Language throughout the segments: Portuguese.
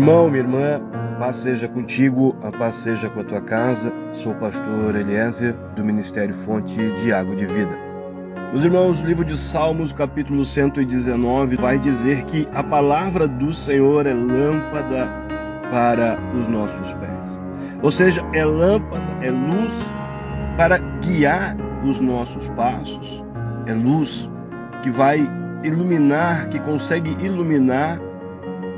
irmão, minha irmã, paz seja contigo, a paz seja com a tua casa. Sou o pastor Eliezer, do Ministério Fonte de Água de Vida. Meus irmãos, o livro de Salmos, capítulo 119, vai dizer que a palavra do Senhor é lâmpada para os nossos pés. Ou seja, é lâmpada, é luz para guiar os nossos passos. É luz que vai iluminar, que consegue iluminar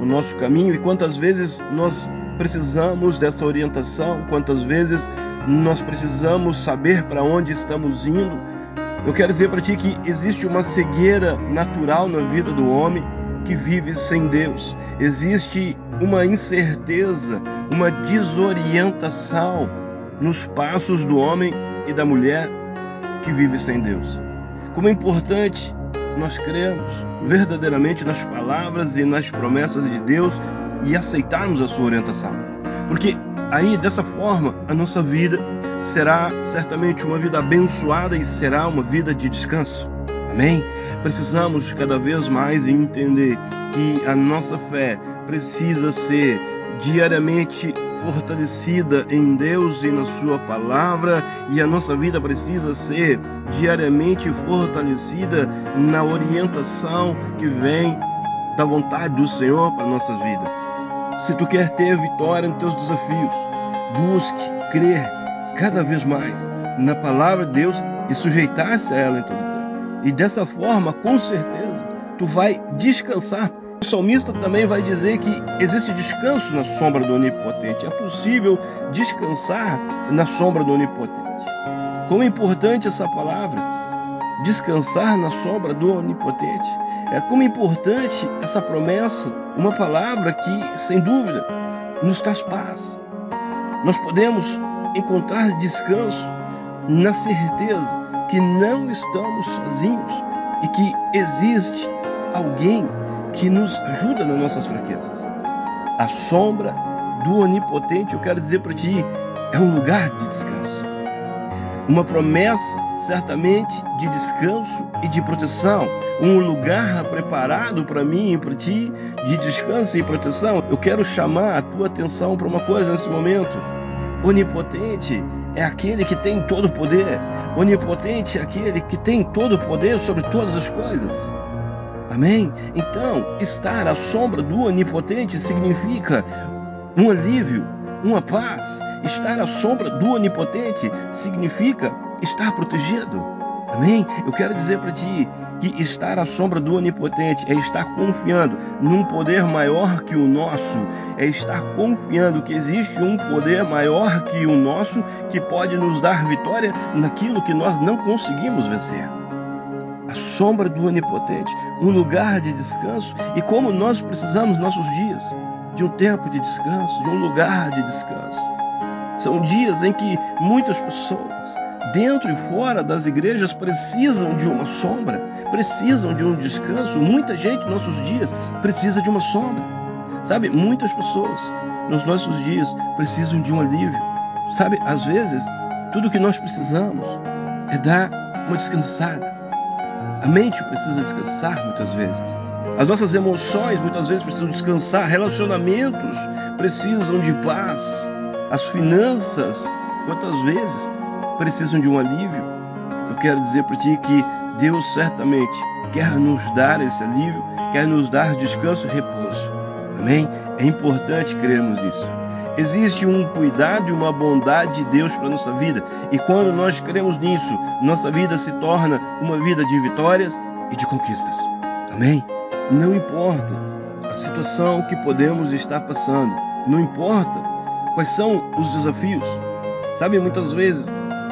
o nosso caminho e quantas vezes nós precisamos dessa orientação, quantas vezes nós precisamos saber para onde estamos indo. Eu quero dizer para ti que existe uma cegueira natural na vida do homem que vive sem Deus. Existe uma incerteza, uma desorientação nos passos do homem e da mulher que vive sem Deus. Como é importante nós cremos verdadeiramente nas palavras e nas promessas de Deus e aceitarmos a sua orientação. Porque aí, dessa forma, a nossa vida será certamente uma vida abençoada e será uma vida de descanso. Amém? Precisamos cada vez mais entender que a nossa fé precisa ser diariamente fortalecida em Deus e na Sua palavra, e a nossa vida precisa ser diariamente fortalecida na orientação que vem da vontade do Senhor para nossas vidas. Se tu quer ter vitória nos teus desafios, busque crer cada vez mais na palavra de Deus e sujeitar-se a ela em todo tempo. E dessa forma, com certeza, tu vai descansar o salmista também vai dizer que existe descanso na sombra do Onipotente. É possível descansar na sombra do Onipotente. Como é importante essa palavra, descansar na sombra do Onipotente. É como é importante essa promessa, uma palavra que, sem dúvida, nos traz paz. Nós podemos encontrar descanso na certeza que não estamos sozinhos e que existe alguém que nos ajuda nas nossas fraquezas. A sombra do Onipotente, eu quero dizer para ti, é um lugar de descanso. Uma promessa, certamente, de descanso e de proteção. Um lugar preparado para mim e para ti de descanso e proteção. Eu quero chamar a tua atenção para uma coisa nesse momento. Onipotente é aquele que tem todo o poder. Onipotente é aquele que tem todo o poder sobre todas as coisas. Amém? Então, estar à sombra do Onipotente significa um alívio, uma paz. Estar à sombra do Onipotente significa estar protegido. Amém? Eu quero dizer para ti que estar à sombra do Onipotente é estar confiando num poder maior que o nosso, é estar confiando que existe um poder maior que o nosso que pode nos dar vitória naquilo que nós não conseguimos vencer sombra do Onipotente, um lugar de descanso e como nós precisamos nossos dias de um tempo de descanso, de um lugar de descanso. São dias em que muitas pessoas, dentro e fora das igrejas, precisam de uma sombra, precisam de um descanso. Muita gente nos nossos dias precisa de uma sombra. Sabe, muitas pessoas nos nossos dias precisam de um alívio. Sabe, às vezes, tudo que nós precisamos é dar uma descansada a mente precisa descansar muitas vezes. As nossas emoções muitas vezes precisam descansar. Relacionamentos precisam de paz. As finanças, quantas vezes, precisam de um alívio. Eu quero dizer para ti que Deus certamente quer nos dar esse alívio, quer nos dar descanso e repouso. Amém? É importante crermos nisso. Existe um cuidado e uma bondade de Deus para nossa vida. E quando nós cremos nisso, nossa vida se torna uma vida de vitórias e de conquistas. Amém? Não importa a situação que podemos estar passando, não importa quais são os desafios. Sabe, muitas vezes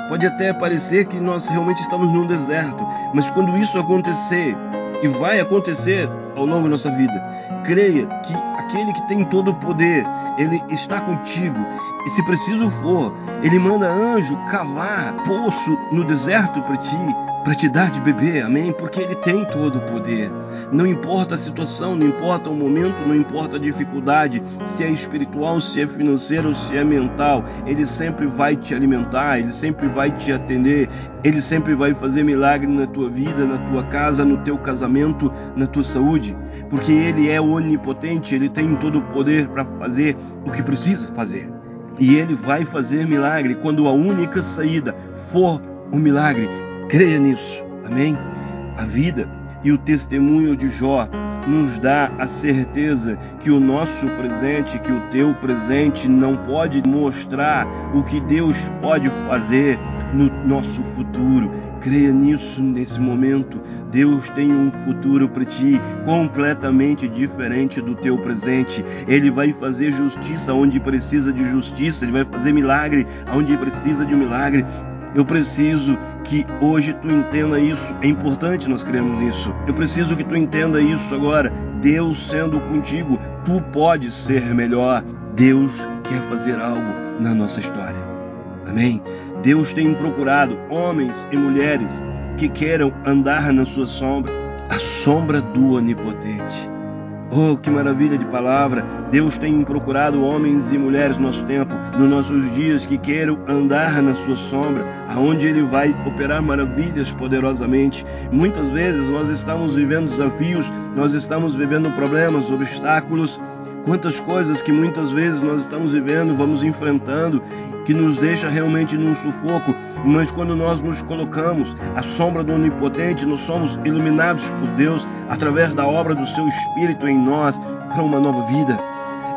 pode até parecer que nós realmente estamos num deserto, mas quando isso acontecer, e vai acontecer ao longo da nossa vida, creia que aquele que tem todo o poder, ele está contigo. E se preciso for, ele manda anjo cavar poço no deserto para ti, para te dar de beber, amém? Porque ele tem todo o poder. Não importa a situação, não importa o momento, não importa a dificuldade, se é espiritual, se é financeiro, se é mental, ele sempre vai te alimentar, ele sempre vai te atender, ele sempre vai fazer milagre na tua vida, na tua casa, no teu casamento, na tua saúde, porque ele é onipotente, ele tem todo o poder para fazer o que precisa fazer. E ele vai fazer milagre quando a única saída for o milagre. Creia nisso. Amém? A vida e o testemunho de Jó nos dá a certeza que o nosso presente, que o teu presente não pode mostrar o que Deus pode fazer no nosso futuro. Creia nisso nesse momento. Deus tem um futuro para ti completamente diferente do teu presente. Ele vai fazer justiça onde precisa de justiça, ele vai fazer milagre onde precisa de um milagre. Eu preciso que hoje tu entenda isso. É importante nós cremos nisso. Eu preciso que tu entenda isso agora. Deus sendo contigo, tu podes ser melhor. Deus quer fazer algo na nossa história. Amém? Deus tem procurado homens e mulheres que queiram andar na sua sombra, a sombra do Onipotente. Oh, que maravilha de palavra! Deus tem procurado homens e mulheres no nosso tempo, nos nossos dias, que queiram andar na sua sombra, aonde Ele vai operar maravilhas poderosamente. Muitas vezes nós estamos vivendo desafios, nós estamos vivendo problemas, obstáculos, quantas coisas que muitas vezes nós estamos vivendo, vamos enfrentando, que nos deixa realmente num sufoco, mas quando nós nos colocamos à sombra do Onipotente, nós somos iluminados por Deus através da obra do Seu Espírito em nós para uma nova vida.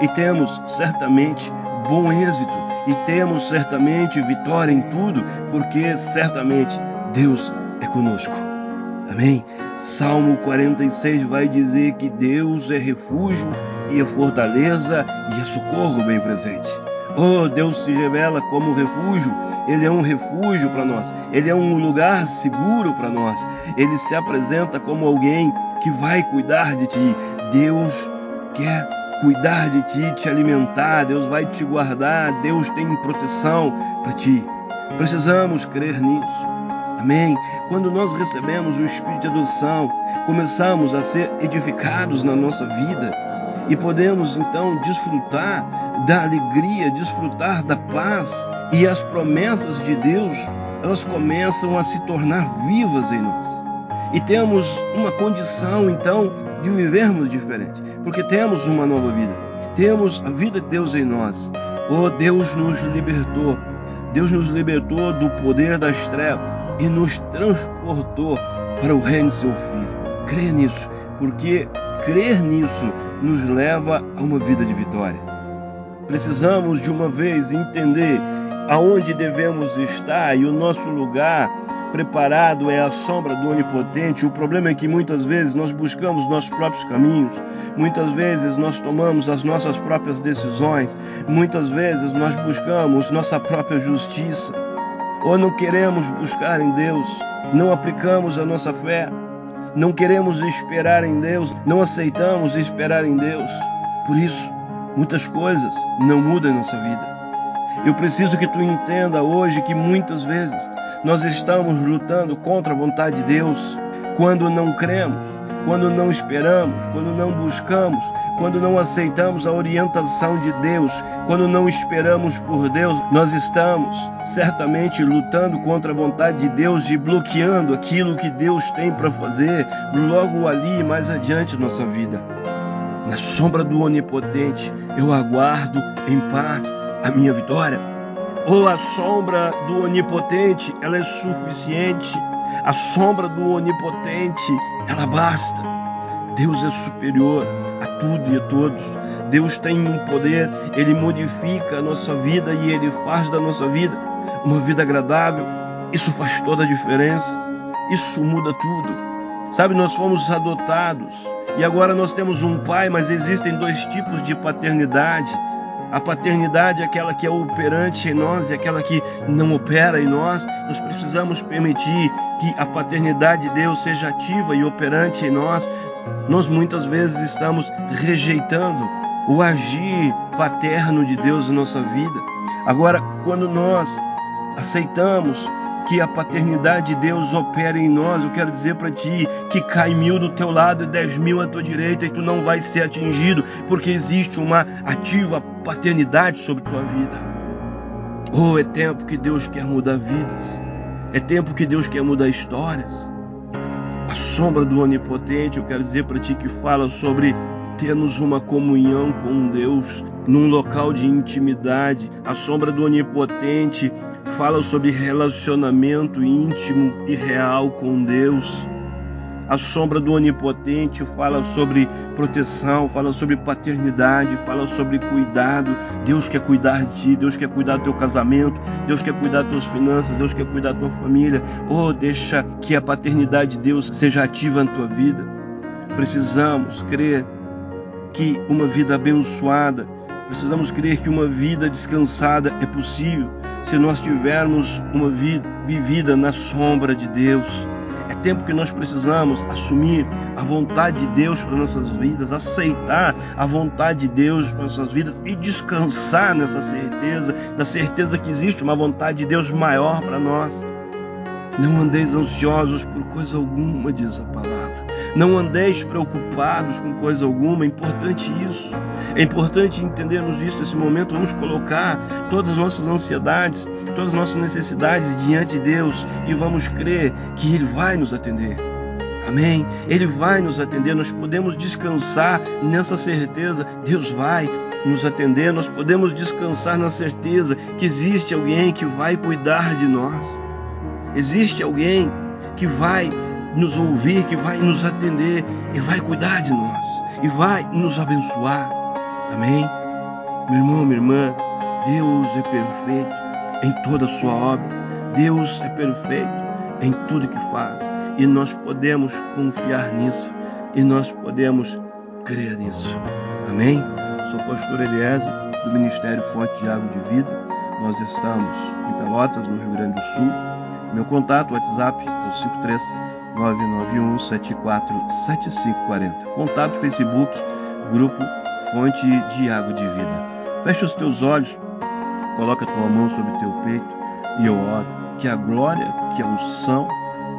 E temos certamente bom êxito, e temos certamente vitória em tudo, porque certamente Deus é conosco. Amém? Salmo 46 vai dizer que Deus é refúgio e é fortaleza e é socorro bem presente. Oh, Deus se revela como refúgio, Ele é um refúgio para nós, Ele é um lugar seguro para nós, Ele se apresenta como alguém que vai cuidar de ti. Deus quer cuidar de ti, te alimentar, Deus vai te guardar, Deus tem proteção para ti. Precisamos crer nisso. Amém? Quando nós recebemos o Espírito de adoção, começamos a ser edificados na nossa vida e podemos então desfrutar da alegria, desfrutar da paz e as promessas de Deus, elas começam a se tornar vivas em nós. E temos uma condição então de vivermos diferente, porque temos uma nova vida. Temos a vida de Deus em nós. Oh, Deus nos libertou. Deus nos libertou do poder das trevas e nos transportou para o reino de seu filho. Creia nisso, porque crer nisso nos leva a uma vida de vitória. Precisamos de uma vez entender aonde devemos estar e o nosso lugar preparado é a sombra do Onipotente. O problema é que muitas vezes nós buscamos nossos próprios caminhos, muitas vezes nós tomamos as nossas próprias decisões, muitas vezes nós buscamos nossa própria justiça, ou não queremos buscar em Deus, não aplicamos a nossa fé, não queremos esperar em Deus, não aceitamos esperar em Deus. Por isso, muitas coisas não mudam em nossa vida. Eu preciso que tu entenda hoje que muitas vezes nós estamos lutando contra a vontade de Deus quando não cremos, quando não esperamos, quando não buscamos, quando não aceitamos a orientação de Deus, quando não esperamos por Deus, nós estamos certamente lutando contra a vontade de Deus e bloqueando aquilo que Deus tem para fazer logo ali mais adiante nossa vida. Na sombra do Onipotente, eu aguardo em paz a minha vitória. Ou a sombra do Onipotente, ela é suficiente. A sombra do Onipotente, ela basta. Deus é superior a tudo e a todos. Deus tem um poder, ele modifica a nossa vida e ele faz da nossa vida uma vida agradável. Isso faz toda a diferença. Isso muda tudo. Sabe, nós fomos adotados e agora nós temos um pai, mas existem dois tipos de paternidade. A paternidade é aquela que é operante em nós e aquela que não opera em nós. Nós precisamos permitir que a paternidade de Deus seja ativa e operante em nós. Nós muitas vezes estamos rejeitando o agir paterno de Deus na nossa vida. Agora, quando nós aceitamos que a paternidade de Deus opera em nós, eu quero dizer para ti que cai mil do teu lado e dez mil à tua direita e tu não vai ser atingido, porque existe uma ativa paternidade sobre tua vida. Oh, é tempo que Deus quer mudar vidas. É tempo que Deus quer mudar histórias. A sombra do Onipotente, eu quero dizer para ti que fala sobre termos uma comunhão com Deus num local de intimidade. A sombra do Onipotente fala sobre relacionamento íntimo e real com Deus. A sombra do Onipotente fala sobre proteção, fala sobre paternidade, fala sobre cuidado. Deus quer cuidar de ti, Deus quer cuidar do teu casamento, Deus quer cuidar das tuas finanças, Deus quer cuidar da tua família. Oh, deixa que a paternidade de Deus seja ativa na tua vida. Precisamos crer que uma vida abençoada, precisamos crer que uma vida descansada é possível se nós tivermos uma vida vivida na sombra de Deus. É tempo que nós precisamos assumir a vontade de Deus para nossas vidas, aceitar a vontade de Deus para nossas vidas e descansar nessa certeza, da certeza que existe uma vontade de Deus maior para nós. Não andeis ansiosos por coisa alguma, diz a palavra. Não andeis preocupados com coisa alguma, é importante isso. É importante entendermos isso nesse momento. Vamos colocar todas as nossas ansiedades, todas as nossas necessidades diante de Deus e vamos crer que Ele vai nos atender. Amém? Ele vai nos atender. Nós podemos descansar nessa certeza. Deus vai nos atender. Nós podemos descansar na certeza que existe alguém que vai cuidar de nós. Existe alguém que vai nos ouvir, que vai nos atender e vai cuidar de nós e vai nos abençoar. Amém? Meu irmão, minha irmã, Deus é perfeito em toda a sua obra. Deus é perfeito em tudo que faz e nós podemos confiar nisso e nós podemos crer nisso. Amém? Sou pastor Eliezer do Ministério Fonte de Água de Vida. Nós estamos em Pelotas, no Rio Grande do Sul. Meu contato, WhatsApp, é o 53 991 74 7540. Contato Facebook, Grupo Fonte de Água de Vida. Feche os teus olhos, coloca tua mão sobre teu peito e eu oro que a glória, que a unção,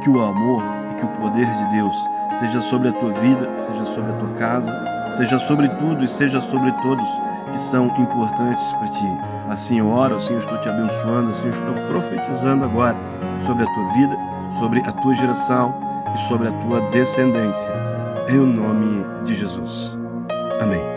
que o amor e que o poder de Deus seja sobre a tua vida, seja sobre a tua casa, seja sobre tudo e seja sobre todos que são importantes para ti. Assim eu oro, assim eu estou te abençoando, assim eu estou profetizando agora sobre a tua vida, sobre a tua geração e sobre a tua descendência. Em o nome de Jesus. Amém.